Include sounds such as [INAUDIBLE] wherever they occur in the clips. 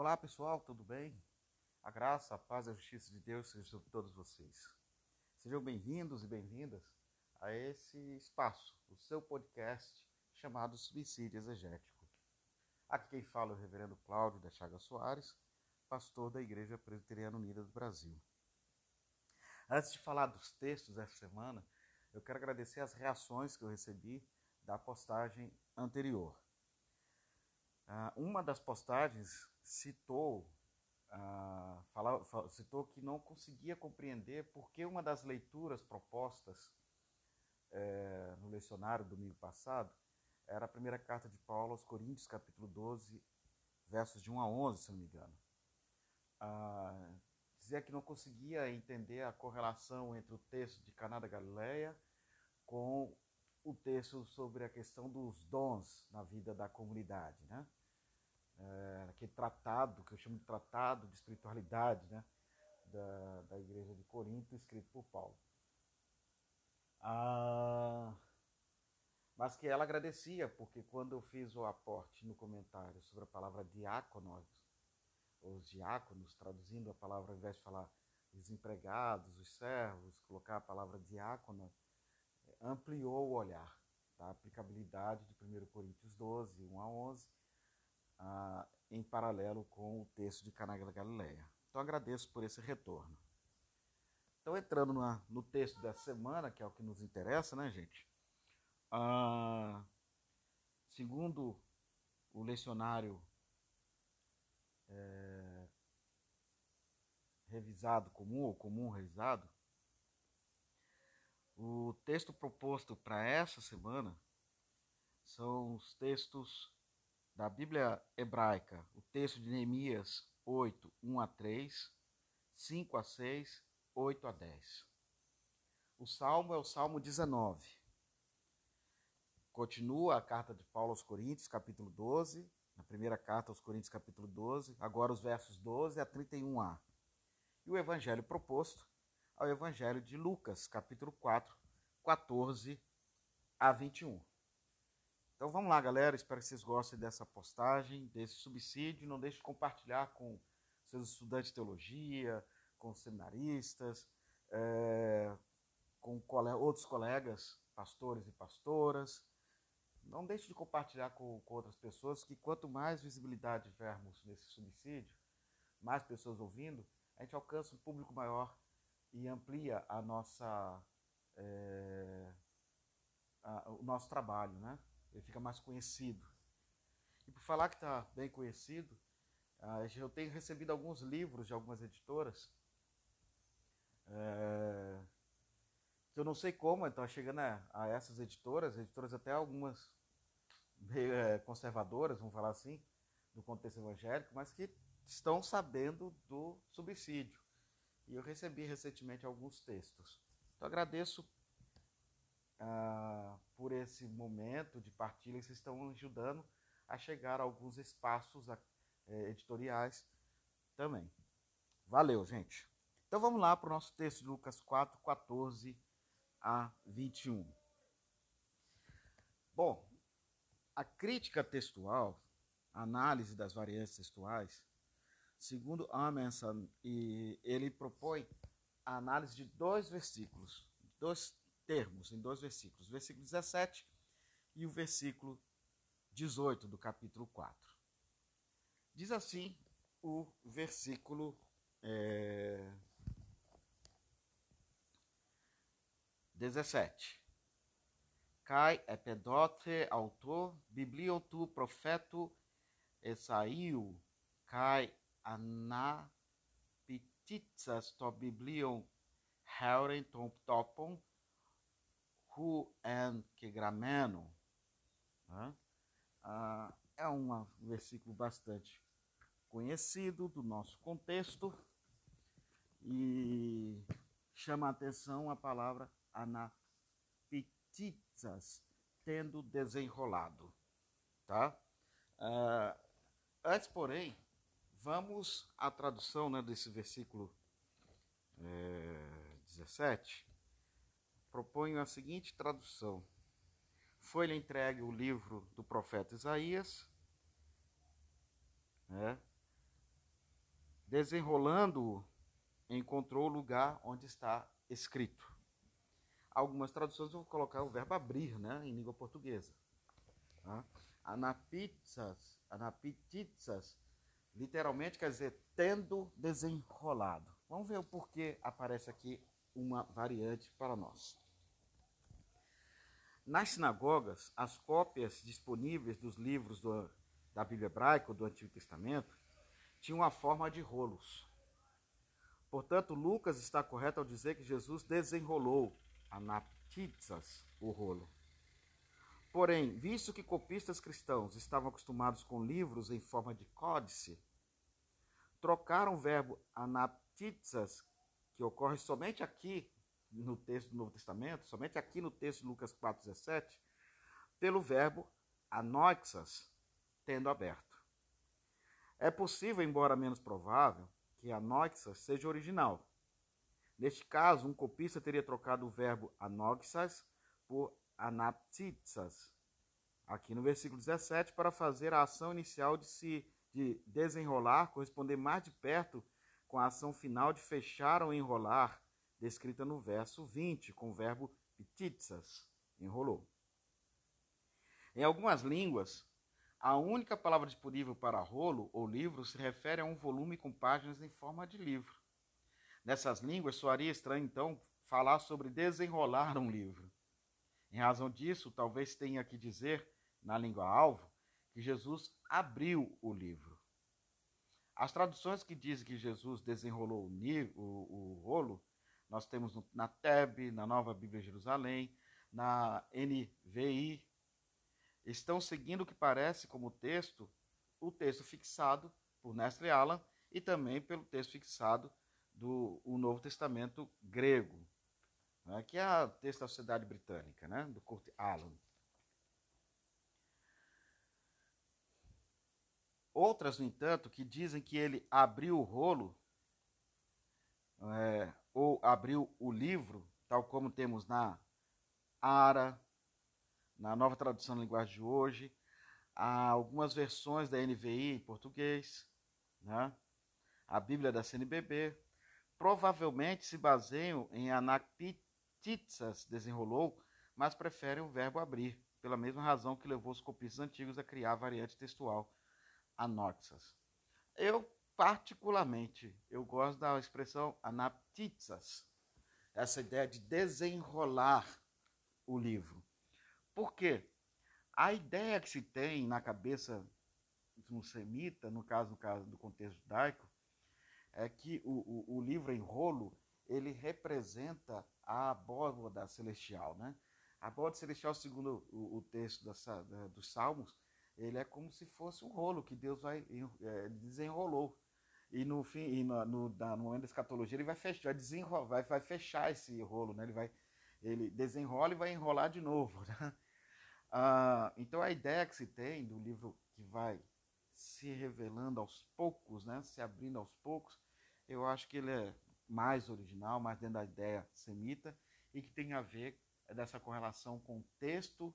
Olá pessoal, tudo bem? A graça, a paz e a justiça de Deus sejam sobre todos vocês. Sejam bem-vindos e bem-vindas a esse espaço, o seu podcast chamado Suicídio Exegético. Aqui quem fala é o reverendo Cláudio da Chaga Soares, pastor da Igreja Presbiteriana Unida do Brasil. Antes de falar dos textos dessa semana, eu quero agradecer as reações que eu recebi da postagem anterior. Uh, uma das postagens citou, uh, fala, citou que não conseguia compreender por que uma das leituras propostas uh, no lecionário domingo passado era a primeira carta de Paulo aos Coríntios, capítulo 12, versos de 1 a 11, se não me engano. Uh, dizia que não conseguia entender a correlação entre o texto de Caná da Galileia com o texto sobre a questão dos dons na vida da comunidade, né? É, aquele tratado, que eu chamo de tratado de espiritualidade, né? Da, da igreja de Corinto, escrito por Paulo. Ah, mas que ela agradecia, porque quando eu fiz o aporte no comentário sobre a palavra diáconos, os diáconos, traduzindo a palavra, ao invés de falar os empregados, os servos, colocar a palavra diácono, ampliou o olhar tá? aplicabilidade de 1 Coríntios 12, 1 a 11, ah, em paralelo com o texto de Caná da Galileia. Então agradeço por esse retorno. Então entrando na, no texto dessa semana, que é o que nos interessa, né, gente? Ah, segundo o lecionário é, revisado comum ou comum revisado, o texto proposto para essa semana são os textos da Bíblia hebraica, o texto de Neemias 8, 1 a 3, 5 a 6, 8 a 10. O salmo é o Salmo 19. Continua a carta de Paulo aos Coríntios, capítulo 12, na primeira carta aos Coríntios, capítulo 12, agora os versos 12 a 31a. E o evangelho proposto é o evangelho de Lucas, capítulo 4, 14 a 21. Então vamos lá, galera. Espero que vocês gostem dessa postagem, desse subsídio. Não deixe de compartilhar com seus estudantes de teologia, com seminaristas, é, com cole outros colegas, pastores e pastoras. Não deixe de compartilhar com, com outras pessoas, que quanto mais visibilidade tivermos nesse subsídio, mais pessoas ouvindo, a gente alcança um público maior e amplia a nossa, é, a, o nosso trabalho, né? Ele fica mais conhecido. E por falar que está bem conhecido, eu tenho recebido alguns livros de algumas editoras, é, que eu não sei como, então chegando a, a, essas editoras, editoras até algumas é, conservadoras, vamos falar assim, do contexto evangélico, mas que estão sabendo do subsídio. E eu recebi recentemente alguns textos. Então agradeço ah, por esse momento de partilha, vocês estão ajudando a chegar a alguns espaços é, editoriais também. Valeu, gente. Então vamos lá para o nosso texto de Lucas 4, 14 a 21. Bom, a crítica textual, a análise das variantes textuais, segundo Amundsen, ele propõe a análise de dois versículos, dois termos em dois versículos, o versículo 17 e o versículo 18 do capítulo 4. Diz assim o versículo é, 17. Kai epedote autor biblio tu profeto esaiu kai anapititsas to biblion heuren topon Hu en Kegrameno. Né? Ah, é um versículo bastante conhecido do nosso contexto e chama a atenção a palavra anapetizas, tendo desenrolado. Tá? Ah, antes, porém, vamos à tradução né, desse versículo é, 17 proponho a seguinte tradução: Foi-lhe entregue o livro do profeta Isaías, né? desenrolando-o, encontrou o lugar onde está escrito. Algumas traduções vão colocar o verbo abrir, né, em língua portuguesa. Tá? Anapitzas, literalmente quer dizer tendo desenrolado. Vamos ver o porquê aparece aqui uma variante para nós. Nas sinagogas, as cópias disponíveis dos livros do, da Bíblia hebraica, do Antigo Testamento, tinham a forma de rolos. Portanto, Lucas está correto ao dizer que Jesus desenrolou, anaptizas, o rolo. Porém, visto que copistas cristãos estavam acostumados com livros em forma de códice, trocaram o verbo anaptizas, que ocorre somente aqui no texto do Novo Testamento, somente aqui no texto de Lucas 4,17, pelo verbo anoixas, tendo aberto. É possível, embora menos provável, que anoixas seja original. Neste caso, um copista teria trocado o verbo anoxas por anaptitsas, aqui no versículo 17, para fazer a ação inicial de se de desenrolar corresponder mais de perto com a ação final de fechar ou enrolar, descrita no verso 20, com o verbo pititsas, enrolou. Em algumas línguas, a única palavra disponível para rolo ou livro se refere a um volume com páginas em forma de livro. Nessas línguas, soaria estranho, então, falar sobre desenrolar um livro. Em razão disso, talvez tenha que dizer, na língua-alvo, que Jesus abriu o livro. As traduções que dizem que Jesus desenrolou o, o, o rolo, nós temos na TEB, na Nova Bíblia Jerusalém, na NVI, estão seguindo o que parece como texto, o texto fixado por Nestle Alan e também pelo texto fixado do o Novo Testamento grego, né, que é o texto da Sociedade Britânica, né, do Kurt Alan. Outras, no entanto, que dizem que ele abriu o rolo, é, ou abriu o livro, tal como temos na Ara, na nova tradução da linguagem de hoje, há algumas versões da NVI em português, né? a Bíblia da CNBB, provavelmente se baseiam em anactitsas, desenrolou, mas preferem o verbo abrir, pela mesma razão que levou os copistas antigos a criar a variante textual anoxas. Eu, particularmente, eu gosto da expressão anaptitsas, essa ideia de desenrolar o livro. Por quê? A ideia que se tem na cabeça um semita, no caso, no caso do contexto judaico, é que o, o, o livro em rolo ele representa a abóboda celestial, né? A abóboda celestial, segundo o, o texto da, dos Salmos, ele é como se fosse um rolo que Deus vai é, desenrolou. E no fim, e no, no, no, momento da escatologia, ele vai fechar, vai, vai, vai fechar esse rolo, né? Ele vai, ele desenrola e vai enrolar de novo. [LAUGHS] Né? Ah, então a ideia que se tem do livro que vai se revelando aos poucos, né? Se abrindo aos poucos, eu acho que ele é mais original, mais dentro da ideia semita e que tem a ver dessa correlação com o texto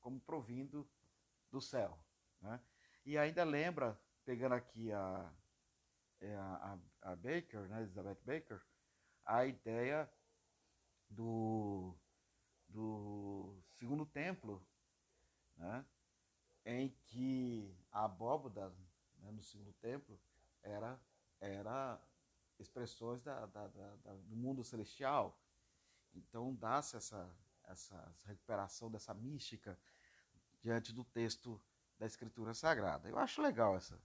como provindo do céu. Né? E ainda lembra, pegando aqui a, é, a, a, Baker, né, Elizabeth Baker, a ideia do, do segundo templo, né, em que a abóboda né, no segundo templo era, era expressões da, da, da, do mundo celestial. Então dá-se essa, essa recuperação dessa mística diante do texto da Escritura Sagrada. Eu acho legal essa.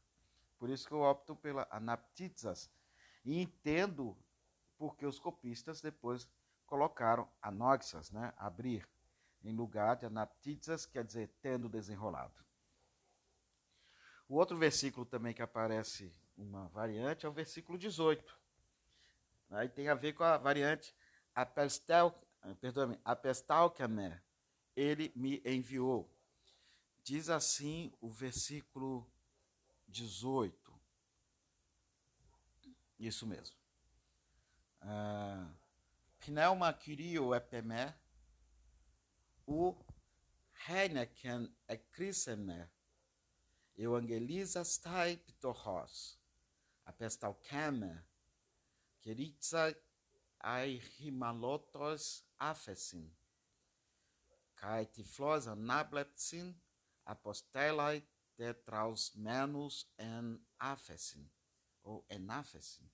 Por isso que eu opto pela anaptizas. E entendo porque os copistas depois colocaram anoxas, né? abrir, em lugar de anaptizas, quer dizer, tendo desenrolado. O outro versículo também que aparece uma variante é o versículo 18. Aí tem a ver com a variante apestel, perdão, apestalcamer, ele me enviou. Diz assim o versículo 18. Isso mesmo. Uh, Pneuma Kyrio epeme, o Heineken ekrisemer, euangelizas tai ptochos, apestalkeme, keritza aihimalotos afesin, kai tiflos anabletsin, apostelai tetraus menus en afesin, ou enafesin.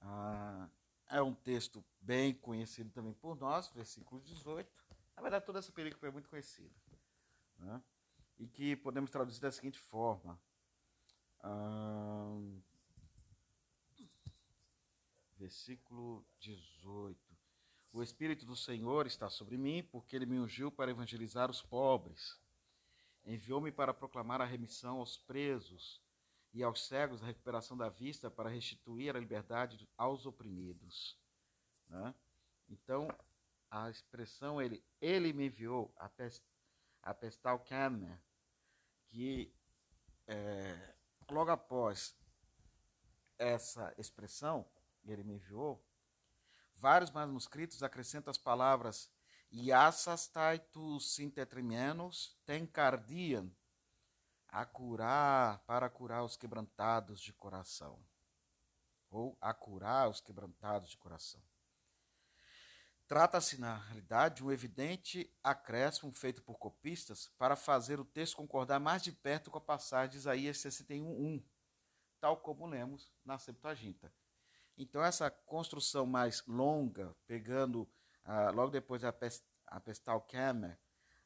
Ah, é um texto bem conhecido também por nós, versículo 18. Na verdade, toda essa película é muito conhecida. Né? E que podemos traduzir da seguinte forma. Ah, versículo 18. O Espírito do Senhor está sobre mim, porque ele me ungiu para evangelizar os pobres. Enviou-me para proclamar a remissão aos presos e aos cegos a recuperação da vista, para restituir a liberdade aos oprimidos. Né? Então, a expressão ele, ele me enviou, a, pest, a pestal Kamer, que é, logo após essa expressão, ele me enviou, vários manuscritos acrescentam as palavras Iassas taitus sintetrimenos tencardian, a curar, para curar os quebrantados de coração. Ou a curar os quebrantados de coração. Trata-se, na realidade, de um evidente acréscimo feito por copistas para fazer o texto concordar mais de perto com a passagem de Isaías 61.1, tal como lemos na Septuaginta. Então, essa construção mais longa, pegando ah, logo depois da Pestal Kemer,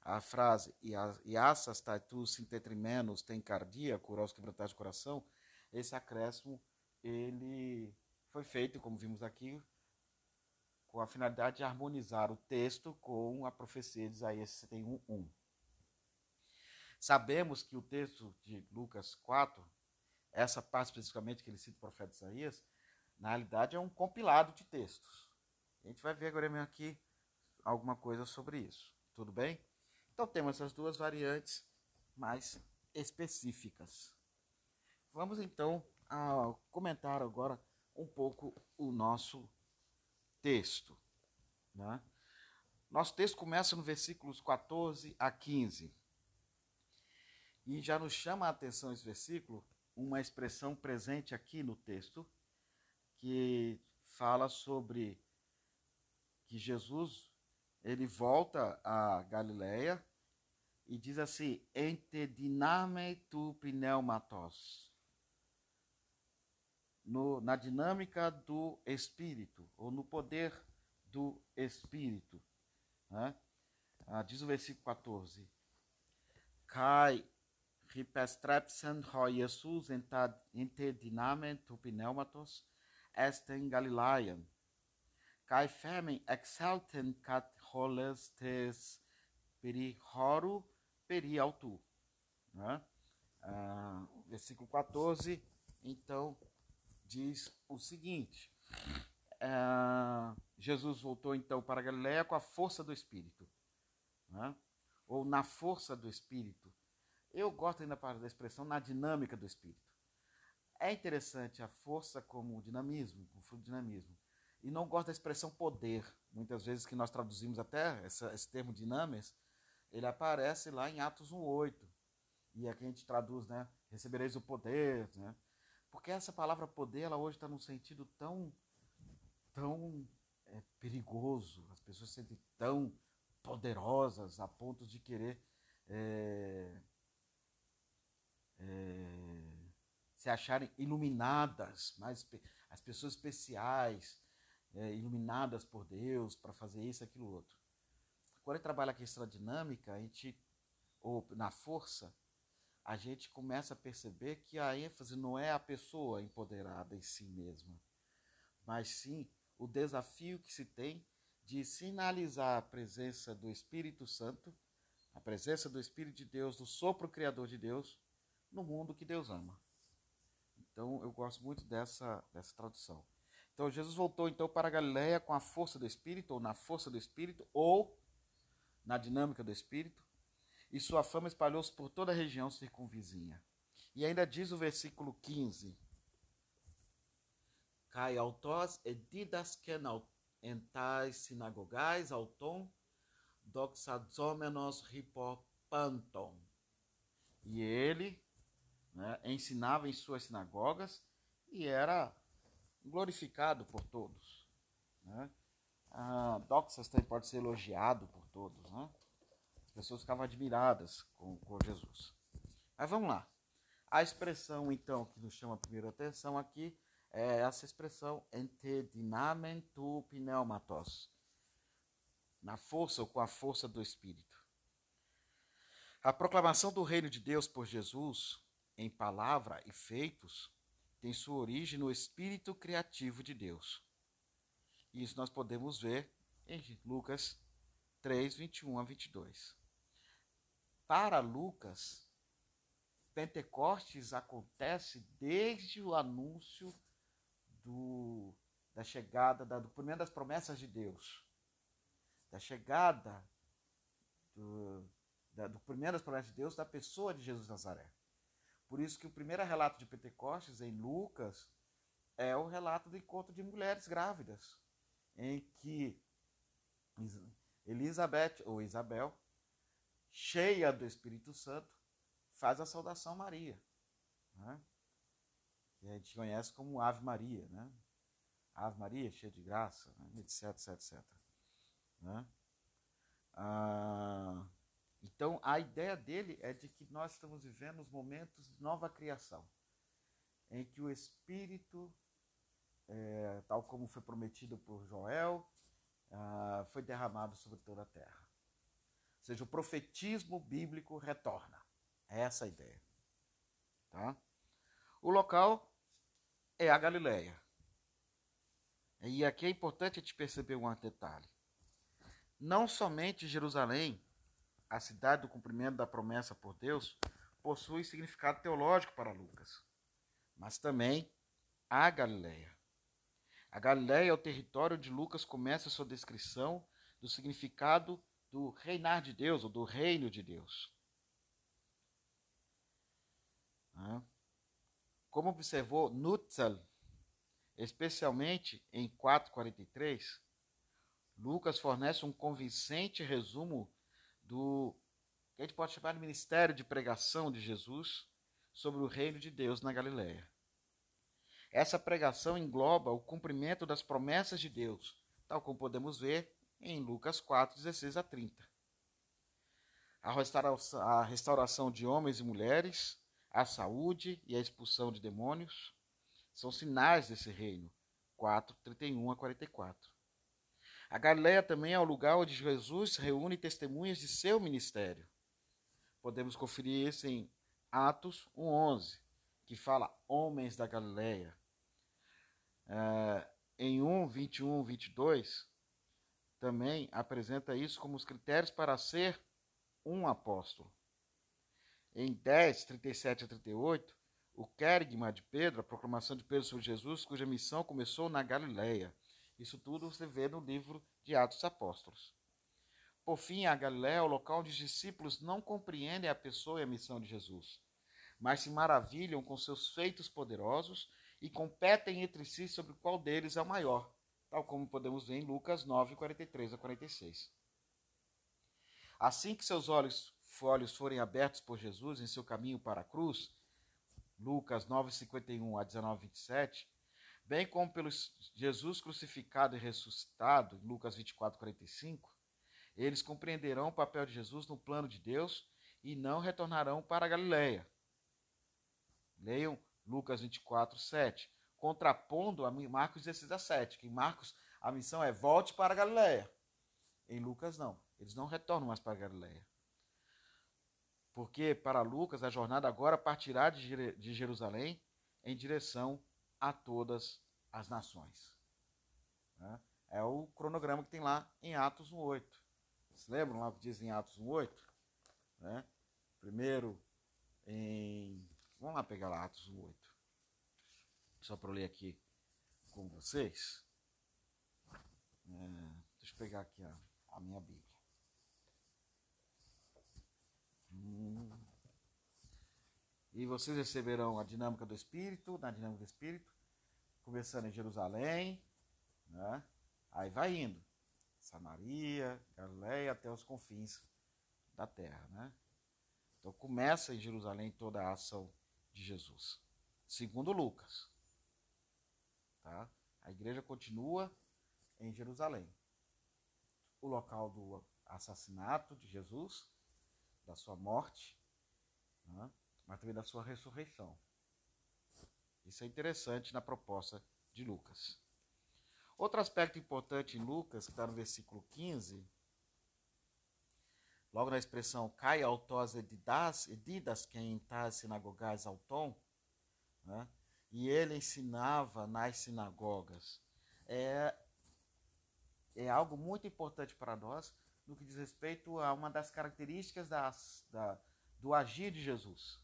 a frase taitus sintetrimenos tem cardia, curar os quebrantados de coração, esse acréscimo, ele foi feito, como vimos aqui, com a finalidade de harmonizar o texto com a profecia de Isaías 61.1. Sabemos que o texto de Lucas 4, essa parte especificamente que ele cita o profeta Isaías, na realidade, é um compilado de textos. A gente vai ver agora mesmo aqui alguma coisa sobre isso. Tudo bem? Então temos essas duas variantes mais específicas. Vamos então comentar agora um pouco o nosso texto. Né? Nosso texto começa no versículos 14 a 15. E já nos chama a atenção esse versículo uma expressão presente aqui no texto, que fala sobre que Jesus ele volta a Galileia e diz assim: "Ente diname tu pneumatos". No, na dinâmica do espírito ou no poder do espírito, né? Ah, diz o versículo 14: "Kai ripestrepsen ho Jesus ente diname tu pneumatos" estem Galileiam. Kai femen exalten cat holes tes perihoru perialtu. Né? Ah, versículo 14, então, diz o seguinte. Ah, Jesus voltou então para Galiléia com a força do Espírito. Né? Ou na força do Espírito. Eu gosto ainda da expressão na dinâmica do Espírito. É interessante a força como dinamismo, o fruto dinamismo. E não gosto da expressão poder. Muitas vezes que nós traduzimos até essa, esse termo dinames, ele aparece lá em Atos 1.8. E aqui a gente traduz, né? Recebereis o poder, né? Porque essa palavra poder, ela hoje está num sentido tão, tão é, perigoso. As pessoas se sentem tão poderosas a ponto de querer é, é, se acharem iluminadas, mais as pessoas especiais, é, iluminadas por Deus para fazer isso, aquilo, outro. Quando ele trabalha a questão da dinâmica, a gente, ou na força, a gente começa a perceber que a ênfase não é a pessoa empoderada em si mesma, mas sim o desafio que se tem de sinalizar a presença do Espírito Santo, a presença do Espírito de Deus, do sopro criador de Deus, no mundo que Deus ama. Então eu gosto muito dessa, dessa tradução. Então Jesus voltou então para a Galiléia com a força do Espírito, ou na força do Espírito, ou na dinâmica do Espírito, e sua fama espalhou-se por toda a região circunvizinha. E ainda diz o versículo 15: Cai autos e didasken entais sinagogais auton doxazomenos ripopanton. E ele né, ensinava em suas sinagogas e era glorificado por todos. Né? Ah, Doxas também pode ser elogiado por todos. Né? As pessoas ficavam admiradas com, com Jesus. Mas vamos lá. A expressão, então, que nos chama a primeira atenção aqui é essa expressão entedinamen tu pneumatos. Na força ou com a força do Espírito. A proclamação do reino de Deus por Jesus, em palavra e feitos, tem sua origem no espírito criativo de Deus. Isso nós podemos ver em Lucas 3, 21 a 22. Para Lucas, Pentecostes acontece desde o anúncio do, da chegada, da, do primeiro das promessas de Deus, da chegada do, da, do primeiro das promessas de Deus da pessoa de Jesus Nazaré. Por isso que o primeiro relato de Pentecostes em Lucas é o relato do encontro de mulheres grávidas, em que Elizabeth ou Isabel, cheia do Espírito Santo, faz a saudação Maria, né? que a gente conhece como Ave Maria, né? Ave Maria, cheia de graça, né? etc, etc, etc. Né? Ah, então, a ideia dele é de que nós estamos vivendo os momentos de nova criação, em que o Espírito, é, tal como foi prometido por Joel, ah, foi derramado sobre toda a terra. Ou seja, o profetismo bíblico retorna. É essa a ideia. Tá? O local é a Galileia. E aqui é importante a gente perceber um detalhe. Não somente Jerusalém a cidade do cumprimento da promessa por Deus, possui significado teológico para Lucas, mas também a Galileia. A Galileia é o território onde Lucas começa a sua descrição do significado do reinar de Deus, ou do reino de Deus. Como observou Nutzel, especialmente em 4,43, Lucas fornece um convincente resumo do que a gente pode chamar de ministério de pregação de Jesus sobre o reino de Deus na Galiléia. Essa pregação engloba o cumprimento das promessas de Deus, tal como podemos ver em Lucas 4, 16 a 30. A restauração, a restauração de homens e mulheres, a saúde e a expulsão de demônios são sinais desse reino. 4, 31 a 44. A Galileia também é o lugar onde Jesus reúne testemunhas de seu ministério. Podemos conferir isso em Atos 1,11, que fala homens da Galileia. É, em 1, 21, 22, também apresenta isso como os critérios para ser um apóstolo. Em 10, 37 a 38, o querigma de Pedro, a proclamação de Pedro sobre Jesus, cuja missão começou na Galileia. Isso tudo você vê no livro de Atos Apóstolos. Por fim, a Galiléia é o local onde os discípulos não compreendem a pessoa e a missão de Jesus, mas se maravilham com seus feitos poderosos e competem entre si sobre qual deles é o maior, tal como podemos ver em Lucas 9, 43 a 46. Assim que seus olhos, olhos forem abertos por Jesus em seu caminho para a cruz, Lucas 9, 51 a 19, 27, bem como pelo Jesus crucificado e ressuscitado, Lucas 24, 45, eles compreenderão o papel de Jesus no plano de Deus e não retornarão para a Galiléia. Leiam Lucas 24, 7, contrapondo a Marcos 16 a 7, que em Marcos a missão é volte para a Galiléia. Em Lucas não, eles não retornam mais para a Galiléia. Porque para Lucas a jornada agora partirá de Jerusalém em direção a todas as nações. Né? É o cronograma que tem lá em Atos 1.8. Vocês lembram lá que diz em Atos 1.8? Né? Primeiro em... Vamos lá pegar lá Atos 1.8. Só para eu ler aqui com vocês. É, deixa eu pegar aqui a minha Bíblia. Hum. E vocês receberão a dinâmica do Espírito, na dinâmica do Espírito, começando em Jerusalém, né? aí vai indo. Samaria, Galileia, até os confins da terra. Né? Então começa em Jerusalém toda a ação de Jesus. Segundo Lucas. Tá? A igreja continua em Jerusalém. O local do assassinato de Jesus, da sua morte, né? Mas também da sua ressurreição. Isso é interessante na proposta de Lucas. Outro aspecto importante em Lucas, que está no versículo 15, logo na expressão cai autos edidas, edidas quem tais sinagogais auton, né? e ele ensinava nas sinagogas. É, é algo muito importante para nós no que diz respeito a uma das características das, da, do agir de Jesus.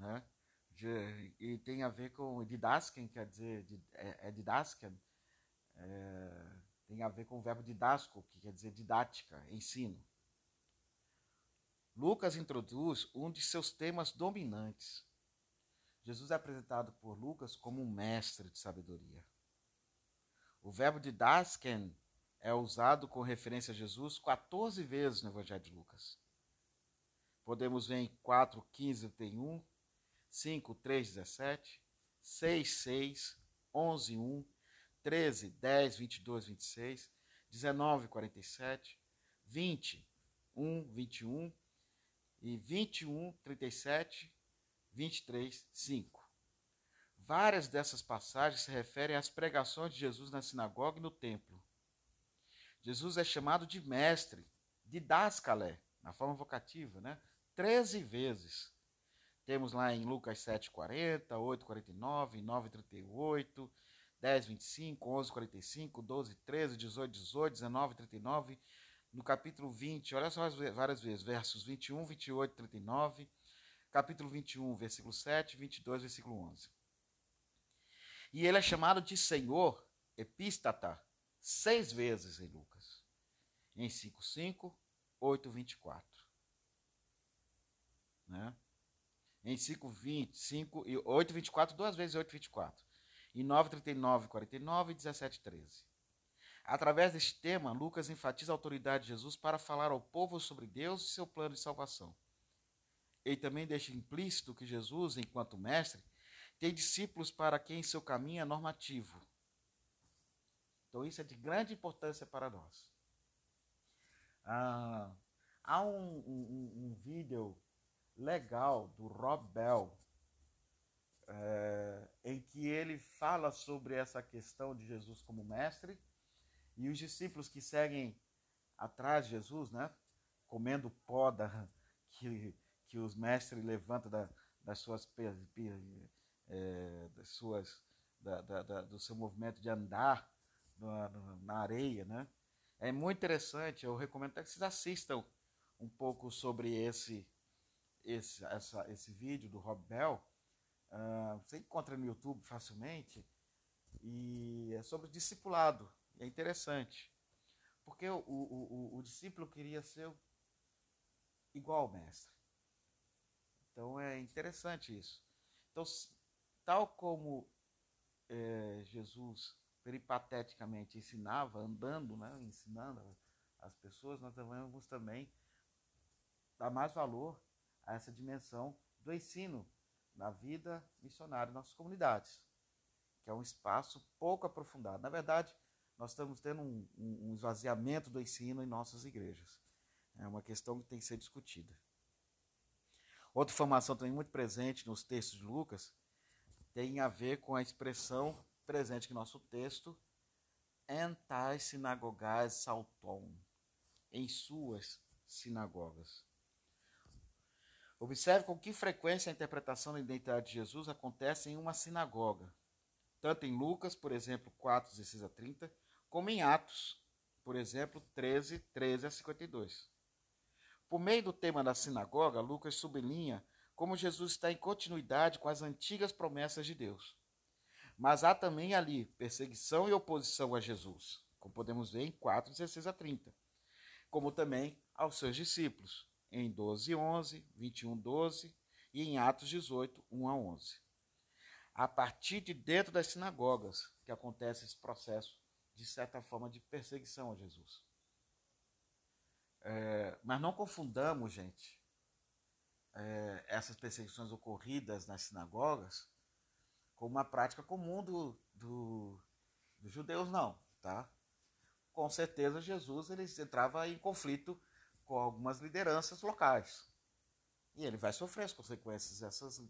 Né? De, e tem a ver com didasken, quer dizer, é, é didasken, é, tem a ver com o verbo didasco, que quer dizer didática, ensino. Lucas introduz um de seus temas dominantes. Jesus é apresentado por Lucas como um mestre de sabedoria. O verbo didasken é usado com referência a Jesus 14 vezes no Evangelho de Lucas. Podemos ver em 4, 15, 31, 5, 3, 17, 6, 6, 11, 1, 13, 10, 22, 26, 19, 47, 20, 1, 21 e 21, 37, 23, 5. Várias dessas passagens se referem às pregações de Jesus na sinagoga e no templo. Jesus é chamado de mestre, de dascalé, na forma vocativa, né? Treze vezes. Temos lá em Lucas 7,40, 8,49, 9,38, 10, 25, 11, 45, 12, 13, 18, 18, 19, 39. No capítulo 20, olha só várias vezes, versos 21, 28, 39. Capítulo 21, versículo 7, 22, versículo 11. E ele é chamado de Senhor, epístata, seis vezes em Lucas. Em 5, 5, 8, 24. Né? Em 5, 25 e 8, 24, duas vezes 8, 24. Em 9, 39, 49 e 17, 13. Através deste tema, Lucas enfatiza a autoridade de Jesus para falar ao povo sobre Deus e seu plano de salvação. Ele também deixa implícito que Jesus, enquanto mestre, tem discípulos para quem seu caminho é normativo. Então, isso é de grande importância para nós. Ah, há um, um, um vídeo legal do Rob Bell, é, em que ele fala sobre essa questão de Jesus como mestre e os discípulos que seguem atrás de Jesus, né, comendo pó da, que, que os mestres levantam da, das suas, é, das suas da, da, do seu movimento de andar na, na areia, né? É muito interessante, eu recomendo até que vocês assistam um pouco sobre esse esse, essa, esse vídeo do Rob Bell, uh, você encontra no YouTube facilmente, e é sobre discipulado. É interessante, porque o, o, o, o discípulo queria ser igual ao mestre. Então é interessante isso. Então, tal como é, Jesus peripateticamente ensinava, andando, né, ensinando as pessoas, nós devemos também dar mais valor a essa dimensão do ensino na vida missionária em nossas comunidades, que é um espaço pouco aprofundado. Na verdade, nós estamos tendo um, um, esvaziamento do ensino em nossas igrejas. É uma questão que tem que ser discutida. Outra informação também muito presente nos textos de Lucas tem a ver com a expressão presente em nosso texto, entais sinagogais salton, em suas sinagogas. Observe com que frequência a interpretação da identidade de Jesus acontece em uma sinagoga, tanto em Lucas, por exemplo, 4, 16 a 30, como em Atos, por exemplo, 13, 13 a 52. Por meio do tema da sinagoga, Lucas sublinha como Jesus está em continuidade com as antigas promessas de Deus. Mas há também ali perseguição e oposição a Jesus, como podemos ver em 4, 16 a 30, como também aos seus discípulos, em 12, 11, 21, 12 e em Atos 18, 1 a 11. A partir de dentro das sinagogas que acontece esse processo, de certa forma, de perseguição a Jesus. É, mas não confundamos, gente, é, essas perseguições ocorridas nas sinagogas como uma prática comum do, do, dos judeus, não, tá? Com certeza Jesus ele entrava em conflito com algumas lideranças locais. E ele vai sofrer as consequências dessas.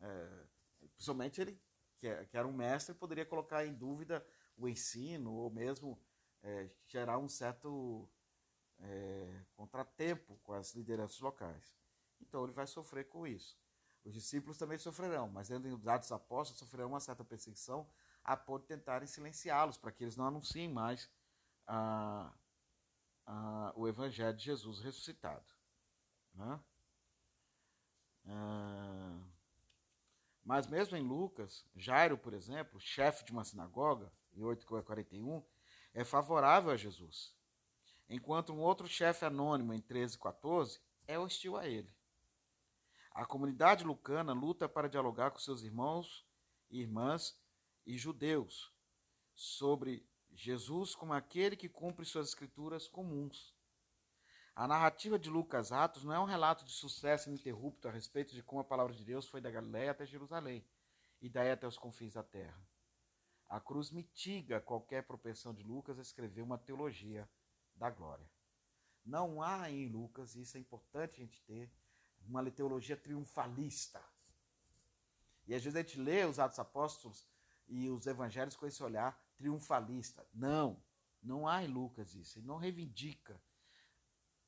É, principalmente ele, que, é, que era um mestre, poderia colocar em dúvida o ensino, ou mesmo é, gerar um certo é, contratempo com as lideranças locais. Então ele vai sofrer com isso. Os discípulos também sofrerão, mas dentro dos Atos Apóstolos sofrerão uma certa perseguição a ponto de tentarem silenciá-los, para que eles não anunciem mais ah, ah, o Evangelho de Jesus ressuscitado. Né? Ah, mas mesmo em Lucas, Jairo, por exemplo, chefe de uma sinagoga, em 8,41, é favorável a Jesus, enquanto um outro chefe anônimo, em 13,14, é hostil a ele. A comunidade lucana luta para dialogar com seus irmãos irmãs e judeus sobre Jesus como aquele que cumpre suas escrituras comuns. A narrativa de Lucas Atos não é um relato de sucesso ininterrupto a respeito de como a palavra de Deus foi da Galiléia até Jerusalém e daí até os confins da terra. A cruz mitiga qualquer propensão de Lucas a escrever uma teologia da glória. Não há em Lucas, e isso é importante a gente ter, uma teologia triunfalista. E às vezes a gente lê os Atos Apóstolos e os Evangelhos com esse olhar triunfalista. Não, não há em Lucas isso. Ele não reivindica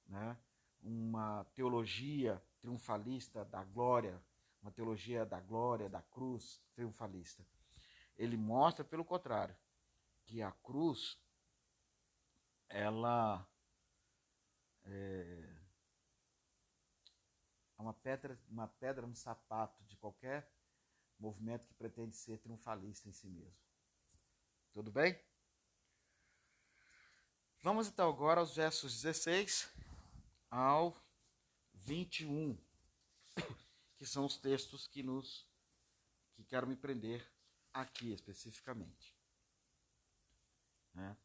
né, uma teologia triunfalista da glória, uma teologia da glória, da cruz triunfalista. Ele mostra, pelo contrário, que a cruz, ela é, é uma pedra, uma pedra no sapato de qualquer movimento que pretende ser triunfalista em si mesmo. Tudo bem? Vamos então agora aos versos 16 ao 21, que são os textos que nos que quero me prender aqui especificamente. Né?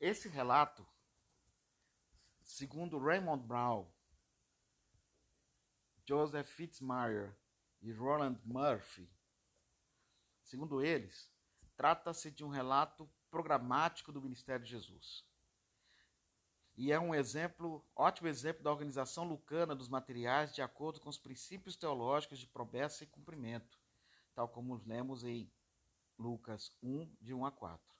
Esse relato Segundo Raymond Brown, Joseph Fitzmyer e Roland Murphy, segundo eles, trata-se de um relato programático do ministério de Jesus. E é um exemplo, ótimo exemplo da organização lucana dos materiais de acordo com os princípios teológicos de promessa e cumprimento, tal como lemos em Lucas 1, de 1 a 4.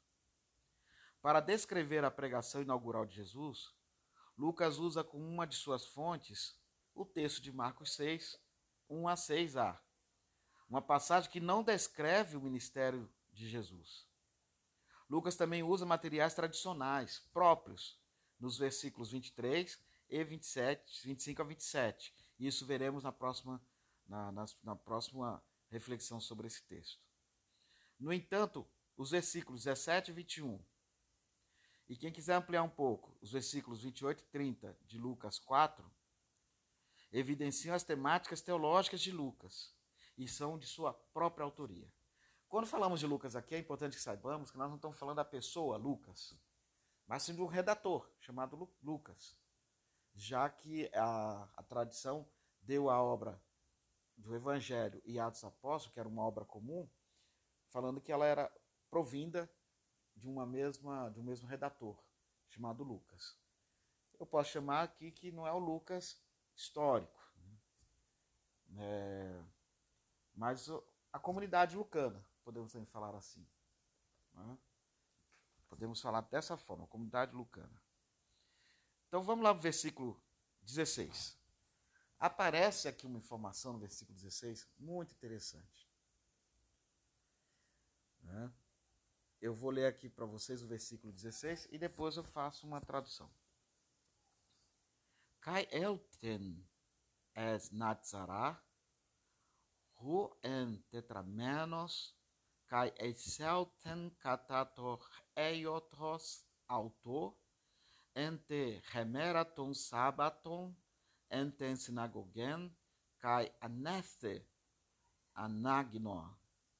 Para descrever a pregação inaugural de Jesus, Lucas usa como uma de suas fontes o texto de Marcos 6, 1 a 6a, uma passagem que não descreve o ministério de Jesus. Lucas também usa materiais tradicionais próprios nos versículos 23 e 27, 25 a 27. Isso veremos na próxima, na, na, na próxima reflexão sobre esse texto. No entanto, os versículos 17 e 21 e quem quiser ampliar um pouco, os versículos 28 e 30 de Lucas 4 evidenciam as temáticas teológicas de Lucas e são de sua própria autoria. Quando falamos de Lucas aqui, é importante que saibamos que nós não estamos falando da pessoa Lucas, mas sim de um redator chamado Lucas, já que a, a tradição deu a obra do Evangelho e Atos Apóstolos, que era uma obra comum, falando que ela era provinda de uma mesma de um mesmo redator chamado Lucas. Eu posso chamar aqui que não é o Lucas histórico, né? é, mas a comunidade lucana, podemos também falar assim. Né? Podemos falar dessa forma, a comunidade lucana. Então vamos lá o versículo 16. Aparece aqui uma informação no versículo 16 muito interessante. Né? Eu vou ler aqui para vocês o versículo 16 e depois eu faço uma tradução. Kai elten es Nazará, hu en tetramenos, kai exelten katator eiotos auto, ente gemeraton sabaton, ente sinagogen, kai aneste anagno,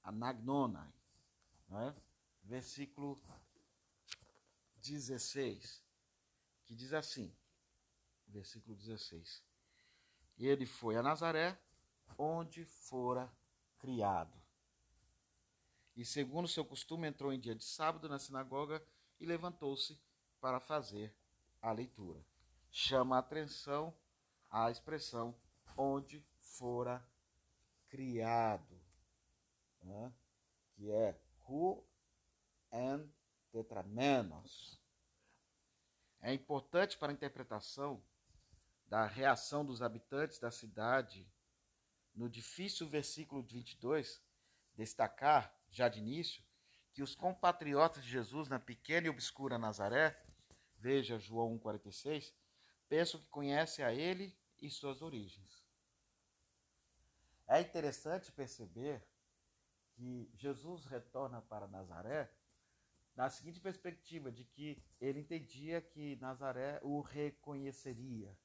anagnonai. Né? versículo 16, que diz assim: versículo 16. E ele foi a Nazaré, onde fora criado. E segundo seu costume, entrou em dia de sábado na sinagoga e levantou-se para fazer a leitura. Chama a atenção a expressão onde fora criado, né? que é who and tetramenos. É importante para a interpretação da reação dos habitantes da cidade no difícil versículo 22 destacar, já de início, que os compatriotas de Jesus na pequena e obscura Nazaré, veja João 1,46, pensam que conhecem a ele e suas origens. É interessante perceber que Jesus retorna para Nazaré na seguinte perspectiva de que ele entendia que Nazaré o reconheceria.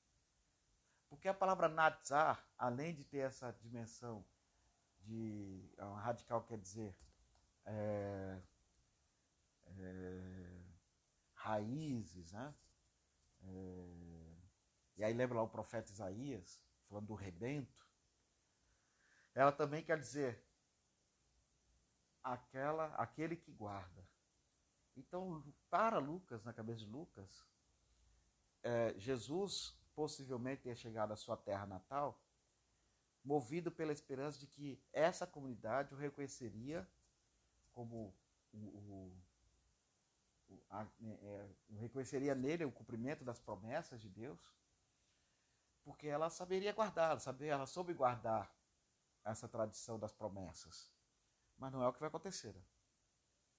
Porque a palavra Nazar, além de ter essa dimensão de é um radical quer dizer é, é, raízes, né? É, e aí lembra lá o profeta Isaías falando do rebento. Ela também quer dizer aquela, aquele que guarda. Então, para Lucas, na cabeça de Lucas, é, Jesus possivelmente ter chegado à sua terra natal movido pela esperança de que essa comunidade o reconheceria como o, o, o a, é, é reconheceria nele o cumprimento das promessas de Deus, porque ela saberia guardar, saber, ela soube guardar essa tradição das promessas. Mas não é o que vai acontecer. Né?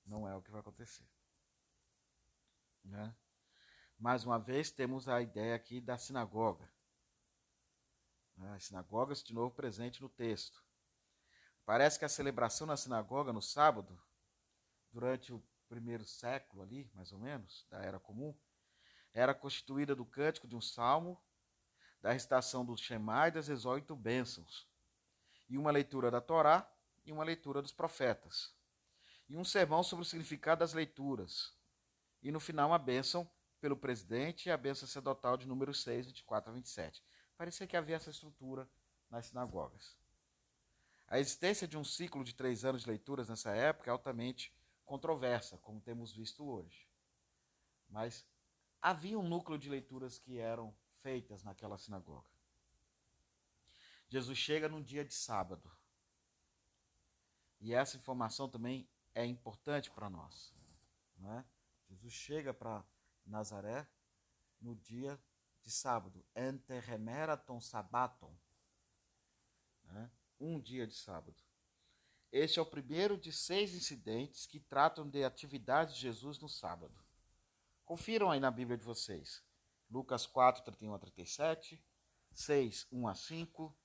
Não é o que vai acontecer. Né? Mais uma vez, temos a ideia aqui da sinagoga. Né? As sinagogas, de novo, presente no texto. Parece que a celebração na sinagoga no sábado, durante o primeiro século ali, mais ou menos, da Era Comum, era constituída do cântico de um salmo, da recitação do Shema e das 18 bênçãos, e uma leitura da Torá e uma leitura dos profetas, e um sermão sobre o significado das leituras, e no final uma bênção pelo presidente e a bênção sacerdotal de número 6, 24 a 27. Parecia que havia essa estrutura nas sinagogas. A existência de um ciclo de três anos de leituras nessa época é altamente controversa, como temos visto hoje. Mas havia um núcleo de leituras que eram feitas naquela sinagoga. Jesus chega num dia de sábado. E essa informação também é importante para nós. Não é? Jesus chega para Nazaré no dia de sábado, enterremeraton sabaton, né? um dia de sábado. Este é o primeiro de seis incidentes que tratam de atividade de Jesus no sábado. Confiram aí na Bíblia de vocês. Lucas 4, 31 a 37, 6, 1 a 5,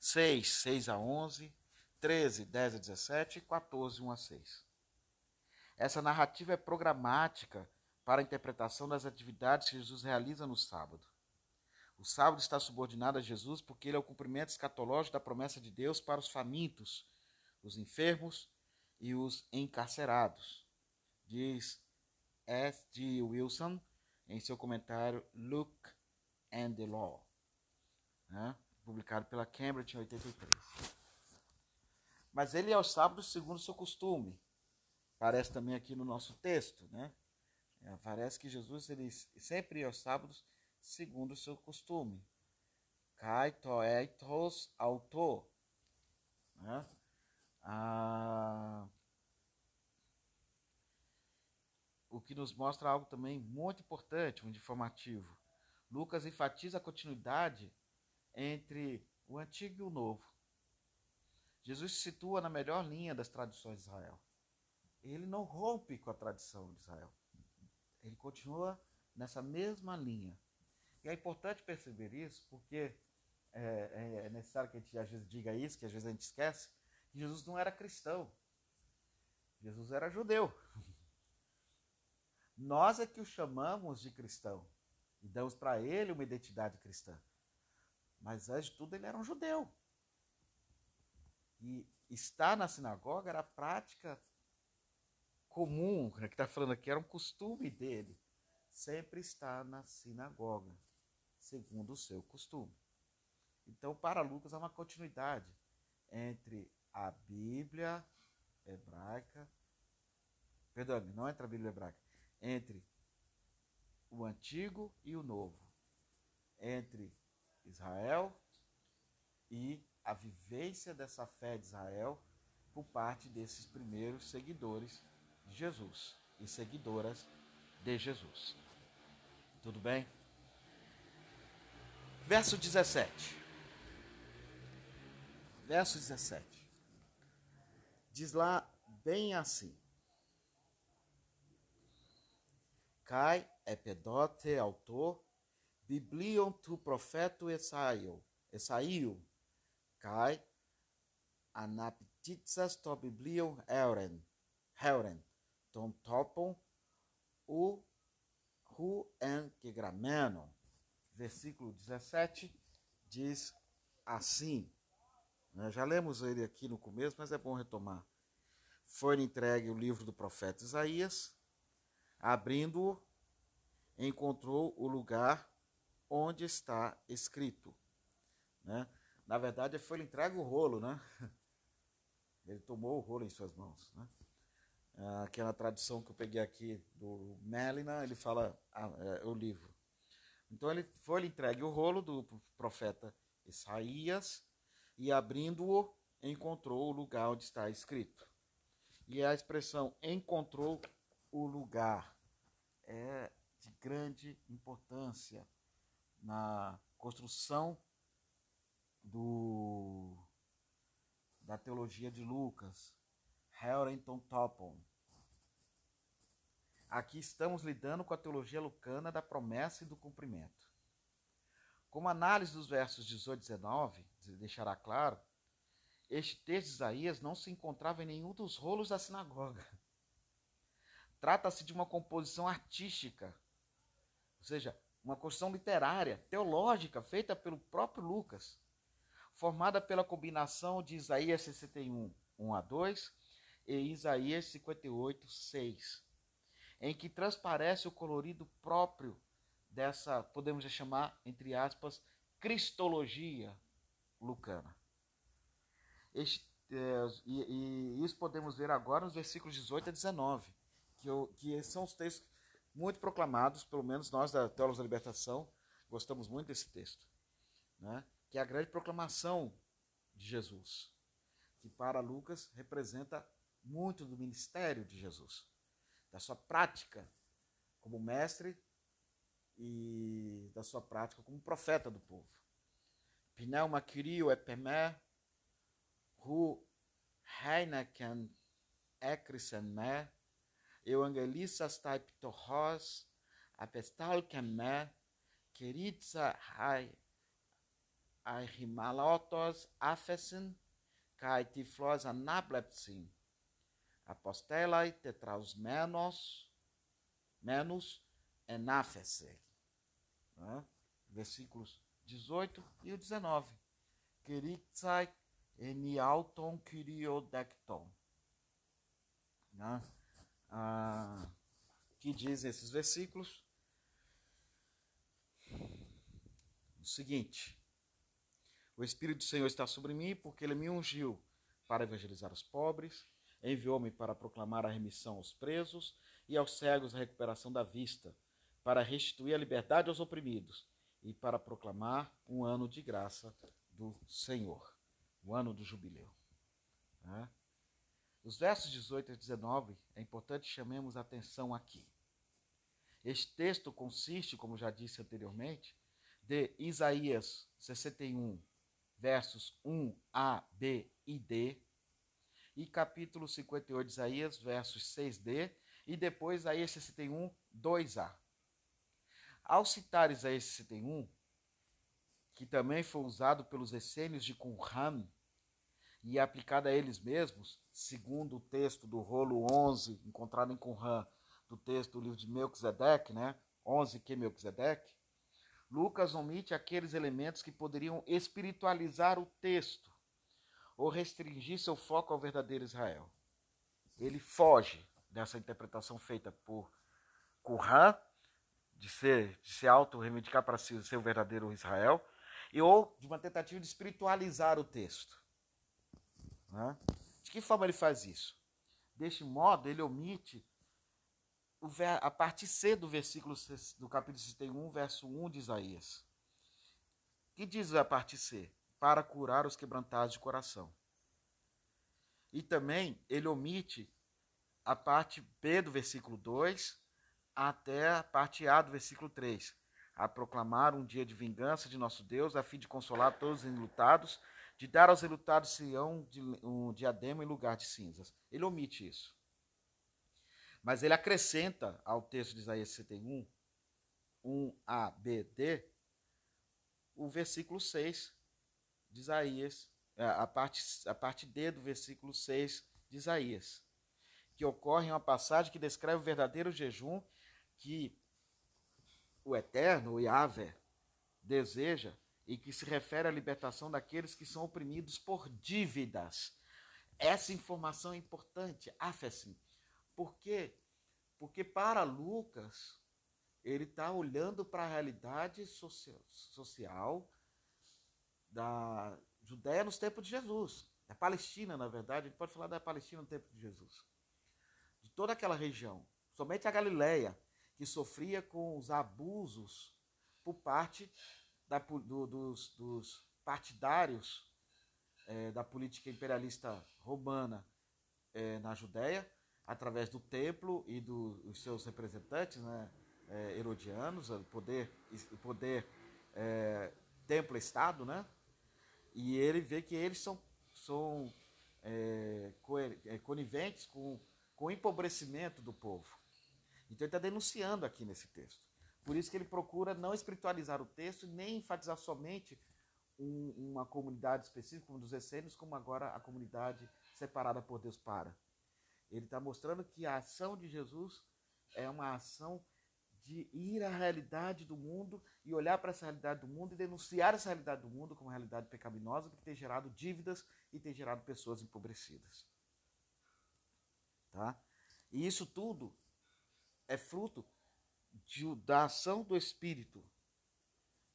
6, 6 a 11, 13, 10 a 17 e 14, 1 a 6. Essa narrativa é programática para a interpretação das atividades que Jesus realiza no sábado. O sábado está subordinado a Jesus porque ele é o cumprimento escatológico da promessa de Deus para os famintos, os enfermos e os encarcerados. Diz S. G. Wilson em seu comentário Luke and the Law, né? publicado pela Cambridge em 83. Mas ele é o sábado segundo seu costume. Parece também aqui no nosso texto, né? É, parece que Jesus ele sempre ia aos sábados segundo o seu costume. Kai toetos auto. Né? Ah, o que nos mostra algo também muito importante, muito informativo. Lucas enfatiza a continuidade entre o antigo e o novo. Jesus se situa na melhor linha das tradições de Israel. Ele não rompe com a tradição de Israel. Ele continua nessa mesma linha. E é importante perceber isso porque é, é, necessário que a gente às vezes diga isso, que às vezes a gente esquece, que Jesus não era cristão. Jesus era judeu. [LAUGHS] Nós é que o chamamos de cristão e damos para ele uma identidade cristã. Mas antes de tudo ele era um judeu. E estar na sinagoga era a prática comum, né, que está falando aqui, era um costume dele. Sempre estar na sinagoga segundo o seu costume. Então, para Lucas, há uma continuidade entre a Bíblia hebraica, perdão, não entre a Bíblia hebraica, entre o Antigo e o Novo, entre Israel e a vivência dessa fé de Israel por parte desses primeiros seguidores de Jesus e seguidoras de Jesus. Tudo bem? Verso 17. Verso 17. Diz lá bem assim: Cai epedote autor, biblion tu profeto Esaio, Esaio, cai anaptitsas to biblion euren, heuren, tom topon, o hu en gegramenon. Versículo 17 diz assim, né? já lemos ele aqui no começo, mas é bom retomar. Foi entregue o livro do profeta Isaías, abrindo-o, encontrou o lugar onde está escrito. Né? Na verdade, foi entregue o rolo, né? [LAUGHS] Ele tomou o rolo em suas mãos. Né? Aquela tradução que eu peguei aqui do Melina, ele fala ah, é, o livro. Então ele foi entregue o rolo do profeta Isaías e abrindo-o encontrou o lugar onde está escrito. E a expressão encontrou o lugar é de grande importância na construção do, da teologia de Lucas, Harrington Topon. Aqui estamos lidando com a teologia lucana da promessa e do cumprimento. Como análise dos versos 18 e 19 deixará claro, este texto de Isaías não se encontrava em nenhum dos rolos da sinagoga. Trata-se de uma composição artística, ou seja, uma construção literária, teológica, feita pelo próprio Lucas, formada pela combinação de Isaías 61, 1 a 2 e Isaías 58, 6, em que transparece o colorido próprio dessa, podemos chamar, entre aspas, cristologia lucana. Este, é, e, e, isso podemos ver agora nos versículos 18 a 19 que, eu, que são os textos muito proclamados, pelo menos nós da Teólogos da Libertação gostamos muito desse texto, né? que é a grande proclamação de Jesus, que para Lucas representa muito do ministério de Jesus, da sua prática como mestre e da sua prática como profeta do povo. Pneuma Kyrio epemé, hu heineken ekrisen me, Evangelistas tai ptohos, apestal kemme, keritza hai arhimalotos afesin, kai tiflos anablepsin, apostelai tetraus menos, menos enafese. Né? Versículos 18 e o 19. Keritzai eniauton kyriodecton. Né? ah, que diz esses versículos o seguinte: O Espírito do Senhor está sobre mim, porque ele me ungiu para evangelizar os pobres, enviou-me para proclamar a remissão aos presos e aos cegos a recuperação da vista, para restituir a liberdade aos oprimidos e para proclamar um ano de graça do Senhor, o ano do jubileu. Né? Os versos 18 a 19 é importante chamemos atenção aqui. Este texto consiste, como já disse anteriormente, de Isaías 61, versos 1a, b e d, e capítulo 58 de Isaías, versos 6d, e depois Isaías 61, 2a. Ao citar Isaías 61, que também foi usado pelos essênios de Qumran, e aplicada a eles mesmos, segundo o texto do rolo 11, encontrado em Qumran, do texto do livro de Melquisedeque, né? 11 que Melquisedeque, Lucas omite aqueles elementos que poderiam espiritualizar o texto ou restringir seu foco ao verdadeiro Israel. Ele foge dessa interpretação feita por Qumran, de ser, de se auto-reivindicar para si ser o verdadeiro Israel, e ou de uma tentativa de espiritualizar o texto. Né? De que forma ele faz isso? Deste modo, ele omite a parte C do versículo do capítulo 61, verso 1 de Isaías. Que diz a parte C? Para curar os quebrantados de coração. E também ele omite a parte B do versículo 2 até a parte A do versículo 3. A proclamar um dia de vingança de nosso Deus, a fim de consolar todos os enlutados, de dar aos enlutados Sião um diadema em lugar de cinzas. Ele omite isso. Mas ele acrescenta ao texto de Isaías 61, 1a, b, d, o versículo 6 de Isaías, é, a parte, a parte D do versículo 6 de Isaías, que ocorre uma passagem que descreve o verdadeiro jejum que o Eterno, o Yahvé, deseja e que se refere à libertação daqueles que são oprimidos por dívidas. Essa informação é importante, afesim. Por quê? Porque para Lucas, ele está olhando para a realidade social da Judéia nos tempos de Jesus. Da Palestina, na verdade, a gente pode falar da Palestina no tempo de Jesus. De toda aquela região. Somente a Galileia, que sofria com os abusos por parte da, do, dos, dos, partidários é, da política imperialista romana é, na Judéia, através do templo e do, dos seus representantes, né, é, herodianos, o poder, poder é, templo-estado, né? E ele vê que eles são, são é, é, coniventes com, com o empobrecimento do povo. Então ele está denunciando aqui nesse texto. Por isso que ele procura não espiritualizar o texto, nem enfatizar somente um, uma comunidade específica, como dos essênios, como agora a comunidade separada por Deus para. Ele está mostrando que a ação de Jesus é uma ação de ir à realidade do mundo e olhar para essa realidade do mundo e denunciar essa realidade do mundo como uma realidade pecaminosa que tem gerado dívidas e tem gerado pessoas empobrecidas. Tá? E isso tudo é fruto de, da ação do Espírito.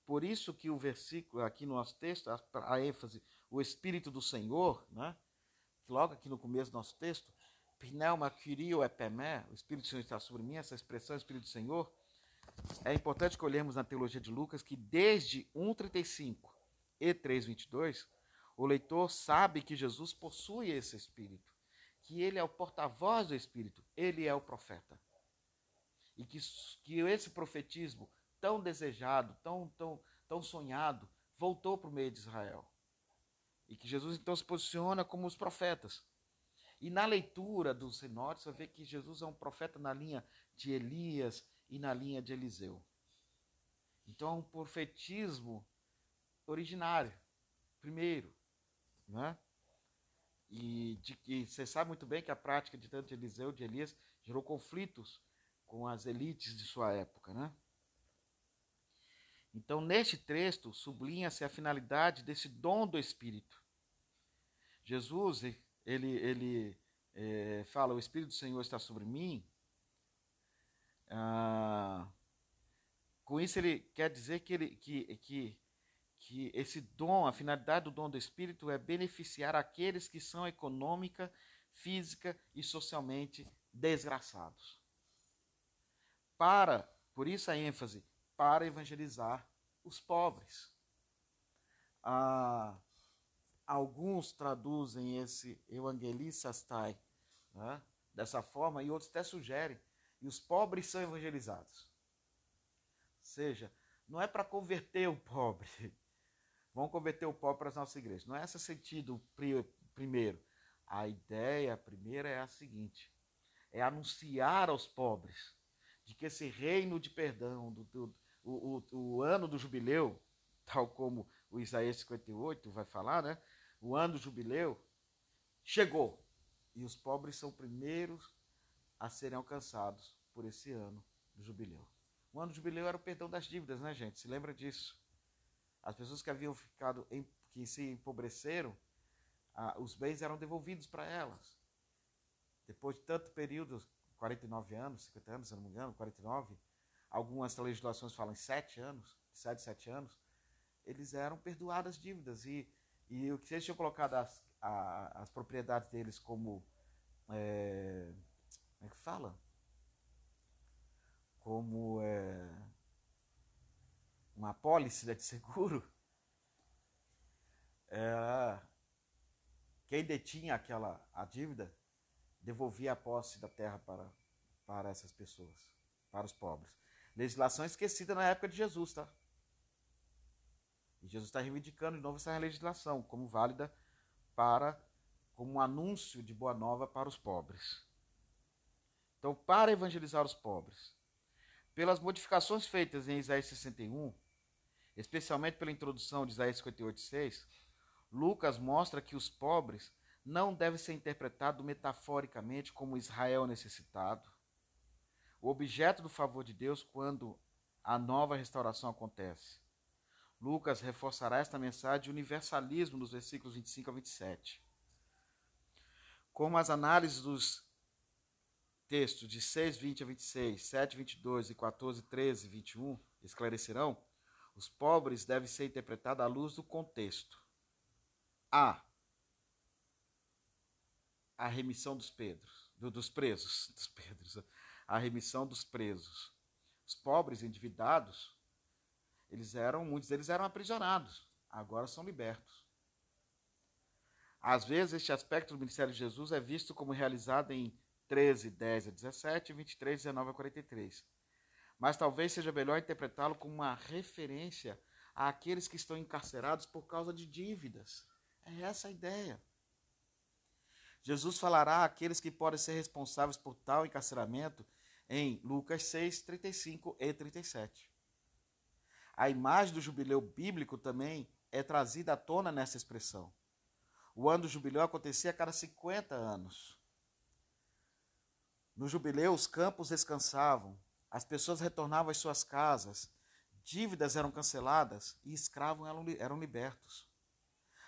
Por isso que o versículo, aqui no nosso texto, a, a ênfase, o Espírito do Senhor, né? logo aqui no começo do nosso texto, Pneuma Kyrio Epemé, o Espírito do Senhor está sobre mim, essa expressão Espírito do Senhor, é importante que olhemos na teologia de Lucas que desde 1,35 e 3,22, o leitor sabe que Jesus possui esse Espírito, que ele é o porta-voz do Espírito, ele é o profeta. E que, que esse profetismo tão desejado, tão, tão, tão sonhado, voltou para o meio de Israel. E que Jesus então se posiciona como os profetas. E na leitura dos sinóticos, você vê que Jesus é um profeta na linha de Elias e na linha de Eliseu. Então é um profetismo originário, primeiro. Né? E de que você sabe muito bem que a prática de tanto de Eliseu de Elias gerou conflitos com as elites de sua época. Né? Então, neste texto, sublinha-se a finalidade desse dom do Espírito. Jesus, ele, ele é, fala: O Espírito do Senhor está sobre mim, ah, com isso, ele quer dizer que, ele, que, que, que esse dom, a finalidade do dom do Espírito é beneficiar aqueles que são econômica, física e socialmente desgraçados. Para, por isso a ênfase, para evangelizar os pobres. Ah, alguns traduzem esse evangelisastai né, dessa forma e outros até sugerem e os pobres são evangelizados. Ou seja, não é para converter o pobre. [LAUGHS] Vão converter o pobre para as nossas igrejas. Não é esse sentido primeiro. A ideia primeira é a seguinte: é anunciar aos pobres de que esse reino de perdão, do, do o, o, o ano do jubileu, tal como o Isaías 58 vai falar, né? O ano do jubileu chegou. E os pobres são primeiros a serem alcançados por esse ano do jubileu. O ano do jubileu era o perdão das dívidas, né, gente? Se lembra disso? As pessoas que haviam ficado, em, que se empobreceram, ah, os bens eram devolvidos para elas. Depois de tanto período, 49 anos, 50 anos, se não me engano, 49, algumas legislações falam em 7 anos, 7, 7 anos, eles eram perdoadas as dívidas. E, e o que eles tinham colocado as, a, as propriedades deles como. É, como é que fala? Como é, uma apólice de seguro. [LAUGHS] É, quem detinha aquela a dívida devolvia a posse da terra para, para essas pessoas, para os pobres. Legislação esquecida na época de Jesus, tá? Jesus está reivindicando de novo essa legislação como válida para, como um anúncio de boa nova para os pobres. Então, para evangelizar os pobres, pelas modificações feitas em Isaías 61, especialmente pela introdução de Isaías 58,6, Lucas mostra que os pobres não devem ser interpretados metaforicamente como Israel necessitado, o objeto do favor de Deus quando a nova restauração acontece. Lucas reforçará esta mensagem de universalismo nos versículos 25 a 27. Como as análises dos textos de 6, 20 a 26, 7, 22 e 14, 13 e 21 esclarecerão, os pobres devem ser interpretados à luz do contexto. A. A remissão dos Pedros, do, dos presos, [LAUGHS] dos Pedros, a remissão dos presos. Os pobres endividados, eles eram, muitos deles eram aprisionados, agora são libertos. Às vezes, este aspecto do ministério de Jesus é visto como realizado em 13, 10 a 17 e 23, 19 a 43. Mas talvez seja melhor interpretá-lo como uma referência àqueles que estão encarcerados por causa de dívidas. É essa a ideia. Jesus falará àqueles que podem ser responsáveis por tal encarceramento em Lucas 6, 35 e 37. A imagem do jubileu bíblico também é trazida à tona nessa expressão. O ano do jubileu acontecia a cada 50 anos. No jubileu, os campos descansavam, as pessoas retornavam às suas casas, dívidas eram canceladas e escravos eram, libertos.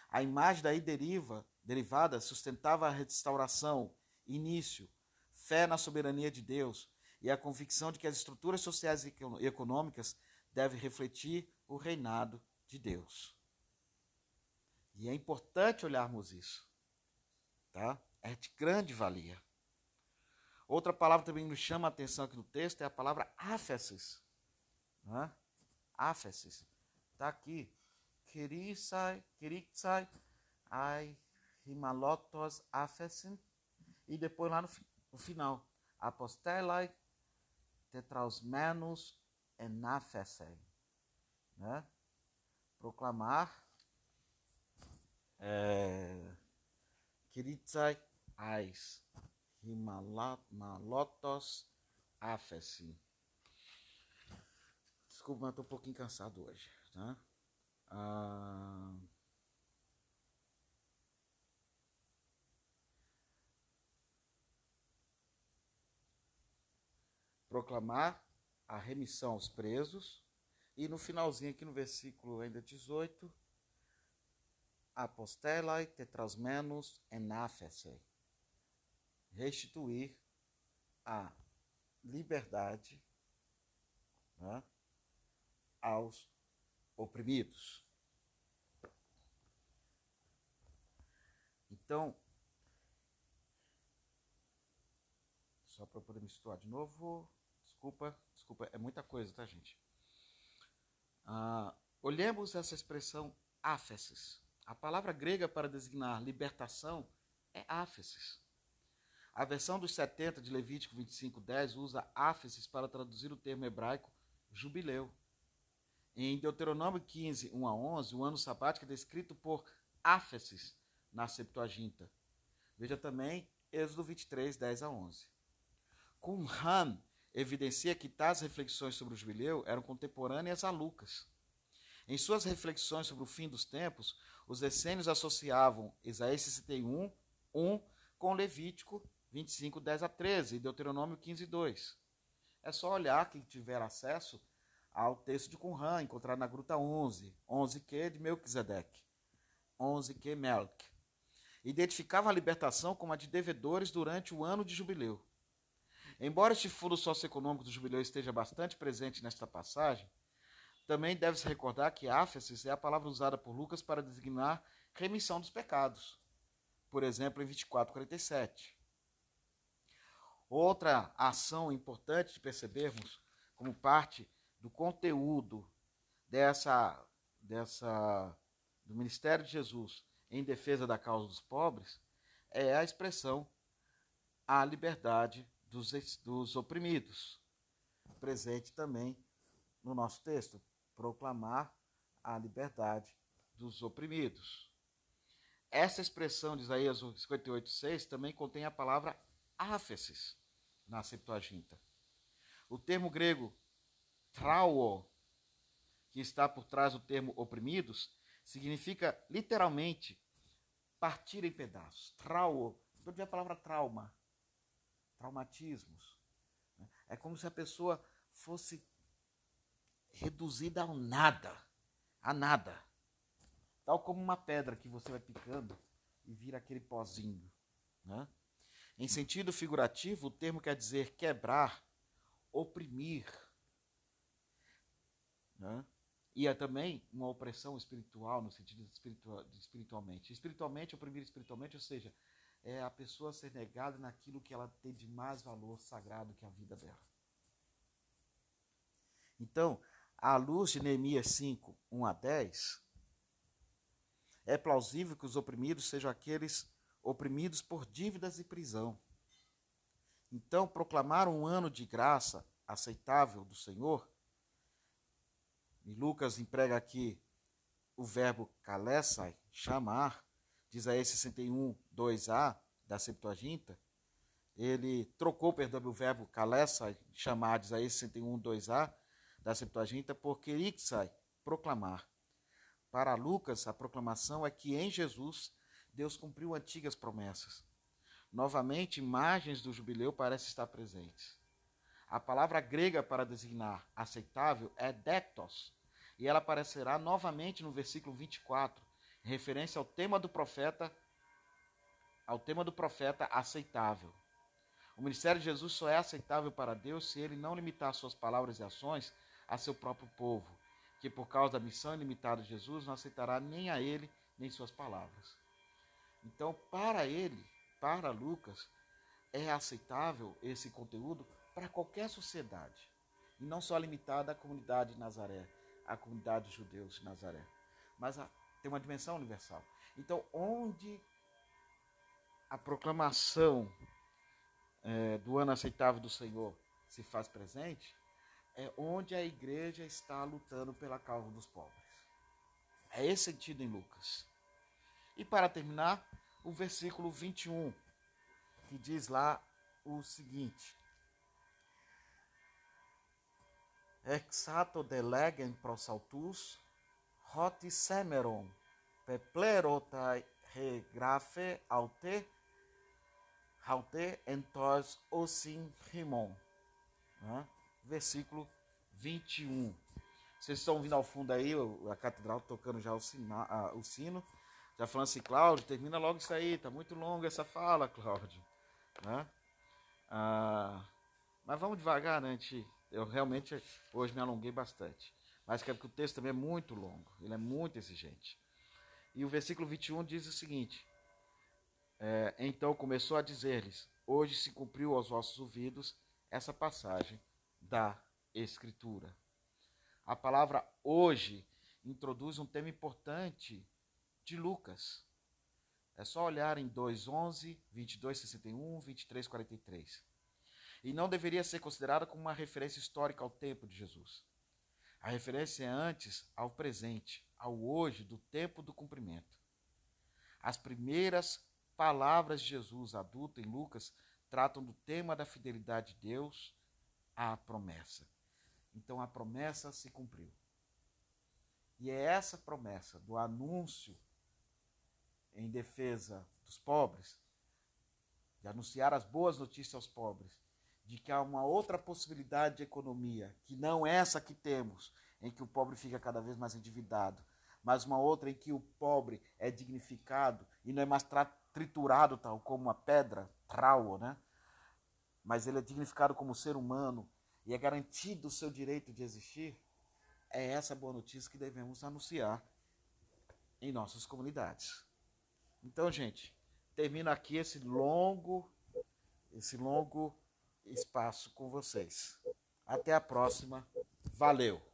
A imagem daí deriva, derivada sustentava a restauração, início, fé na soberania de Deus e a convicção de que as estruturas sociais e econômicas devem refletir o reinado de Deus. E é importante olharmos isso. Tá? É de grande valia. Outra palavra também nos chama a atenção aqui no texto é a palavra áfesis. Né? Áfesis. Está aqui. Kiritsai, kiritsai, ai, himalotos áfesin. E depois lá no, no final. Apostelai, tetrausmenos enafesei. Né? Proclamar é, kiritsai ais himalotos afesi. Desculpa, mas estou um pouquinho cansado hoje. Tá? Ah, proclamar a remissão aos presos. E no finalzinho, aqui no versículo ainda 18, apostelai tetrasmenos enafese. Restituir a liberdade né, aos oprimidos. Então, só para poder me situar de novo, desculpa, desculpa, é muita coisa, tá, gente? Ah, olhemos essa expressão áfesis. A palavra grega para designar libertação é áfesis. A versão dos 70 de Levítico 25:10 usa áfesis para traduzir o termo hebraico jubileu. Em Deuteronômio 15, 1 a 11, o ano sabático é descrito por áfesis na Septuaginta. Veja também Êxodo 23, 10 a 11. Qumran evidencia que tais reflexões sobre o jubileu eram contemporâneas a Lucas. Em suas reflexões sobre o fim dos tempos, os essênios associavam Isaías 61, 1 com Levítico 25, 10 a 13 e Deuteronômio 15, 2. É só olhar quem tiver acesso ao texto de Qumran, encontrado na Gruta 11, 11Q de Melquisedeque, 11Q Melk. Identificava a libertação como a de devedores durante o ano de jubileu. Embora este fundo socioeconômico do jubileu esteja bastante presente nesta passagem, também deve-se recordar que áfesis é a palavra usada por Lucas para designar remissão dos pecados. por exemplo, em 24:47. Outra ação importante de percebermos como parte do conteúdo dessa dessa do ministério de Jesus em defesa da causa dos pobres é a expressão a liberdade dos, dos oprimidos, presente também no nosso texto, proclamar a liberdade dos oprimidos. Essa expressão de Isaías 58,6 também contém a palavra áfesis na Septuaginta. O termo grego trauo, que está por trás do termo oprimidos, significa literalmente partir em pedaços. Trauo, você a palavra trauma, traumatismos. Né? É como se a pessoa fosse reduzida ao nada, a nada. Tal como uma pedra que você vai picando e vira aquele pozinho. Né? Em sentido figurativo, o termo quer dizer quebrar, oprimir. Né? E é também uma opressão espiritual, no sentido de, espiritual, de espiritualmente. Espiritualmente, oprimir espiritualmente, ou seja, é a pessoa ser negada naquilo que ela tem de mais valor sagrado que a vida dela. Então, à luz de Neemias 5, 1 a 10, é plausível que os oprimidos sejam aqueles oprimidos por dívidas e prisão. Então, proclamar um ano de graça aceitável do Senhor, e Lucas emprega aqui o verbo kalesai, chamar, diz aí 61, 2a da Septuaginta, ele trocou, perdão, o verbo kalesai, chamar, diz aí 61, 2a da Septuaginta, por kerixai, proclamar. Para Lucas, a proclamação é que em Jesus Deus cumpriu antigas promessas. Novamente, imagens do jubileu parecem estar presentes. A palavra grega para designar aceitável é dectos, e ela aparecerá novamente no versículo 24, em referência ao tema do profeta, ao tema do profeta aceitável. O ministério de Jesus só é aceitável para Deus se ele não limitar suas palavras e ações a seu próprio povo, que por causa da missão ilimitada de Jesus não aceitará nem a ele nem suas palavras. Então, para ele, para Lucas, é aceitável esse conteúdo para qualquer sociedade, e não só limitada à comunidade de Nazaré, à comunidade de judeus de Nazaré, mas a, tem uma dimensão universal. Então, onde a proclamação é, do ano aceitável do Senhor se faz presente, é onde a igreja está lutando pela causa dos pobres. É esse sentido em Lucas. E para terminar, o versículo 21, que diz lá o seguinte: Exato delegem prosaltus, hoti semeron, peplerotai regrafe aute, aute entos osim rimon. Né? versículo 21. Vocês estão ouvindo ao fundo aí a catedral tocando já o, sina, o sino. Já falando assim, Cláudio, termina logo isso aí, tá muito longa essa fala, Cláudio. Né? Ah, mas vamos devagar, né? eu realmente hoje me alonguei bastante. Mas quero que o texto também é muito longo, ele é muito exigente. E o versículo 21 diz o seguinte: é, Então começou a dizer-lhes: Hoje se cumpriu aos vossos ouvidos essa passagem da Escritura. A palavra hoje introduz um tema importante de Lucas. É só olhar em 2:11, 22:61, 23:43. E não deveria ser considerada como uma referência histórica ao tempo de Jesus. A referência é antes ao presente, ao hoje, do tempo do cumprimento. As primeiras palavras de Jesus adulto em Lucas tratam do tema da fidelidade de Deus a promessa. Então a promessa se cumpriu. E é essa promessa do anúncio em defesa dos pobres, de anunciar as boas notícias aos pobres, de que há uma outra possibilidade de economia, que não essa que temos, em que o pobre fica cada vez mais endividado, mas uma outra em que o pobre é dignificado e não é mais triturado tal como a pedra, trau, né? mas ele é dignificado como ser humano e é garantido o seu direito de existir, é essa boa notícia que devemos anunciar em nossas comunidades. Então, gente, termino aqui esse longo, esse longo espaço com vocês. Até a próxima. Valeu!